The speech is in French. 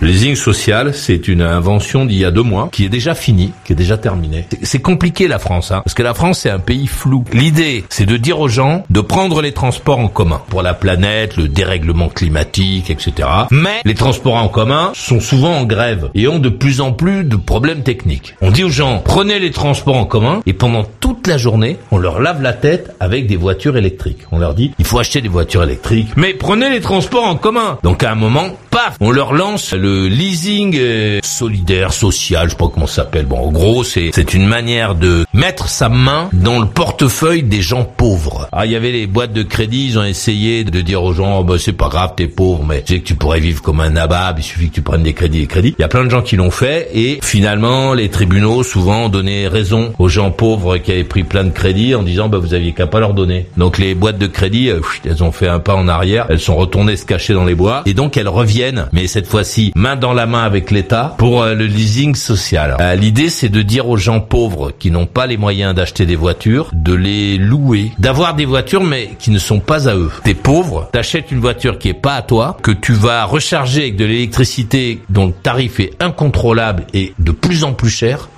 Le leasing social, c'est une invention d'il y a deux mois, qui est déjà finie, qui est déjà terminée. C'est compliqué la France, hein, parce que la France c'est un pays flou. L'idée, c'est de dire aux gens de prendre les transports en commun pour la planète, le dérèglement climatique, etc. Mais les transports en commun sont souvent en grève et ont de plus en plus de problèmes techniques. On dit aux gens prenez les transports en commun et pendant toute la journée, on leur lave la tête avec des voitures électriques. On leur dit il faut acheter des voitures électriques, mais prenez les transports en commun. Donc à un moment, on leur lance le leasing euh, solidaire, social, je sais pas comment ça s'appelle. Bon, en gros, c'est c'est une manière de mettre sa main dans le portefeuille des gens pauvres. Ah, il y avait les boîtes de crédit, ils ont essayé de dire aux gens, oh, bah, c'est pas grave, t'es pauvre, mais tu sais que tu pourrais vivre comme un nabab, il suffit que tu prennes des crédits et crédits. Il y a plein de gens qui l'ont fait et finalement, les tribunaux souvent ont donné raison aux gens pauvres qui avaient pris plein de crédits en disant, bah, vous aviez qu'à pas leur donner. Donc les boîtes de crédit, euh, elles ont fait un pas en arrière, elles sont retournées se cacher dans les bois et donc elles reviennent, mais cette fois-ci main dans la main avec l'État pour euh, le leasing social. Euh, L'idée, c'est de dire aux gens pauvres qui n'ont pas les moyens d'acheter des voitures, de les louer, d'avoir des voitures mais qui ne sont pas à eux. T'es pauvre, t'achètes une voiture qui est pas à toi, que tu vas recharger avec de l'électricité dont le tarif est incontrôlable et de plus en plus cher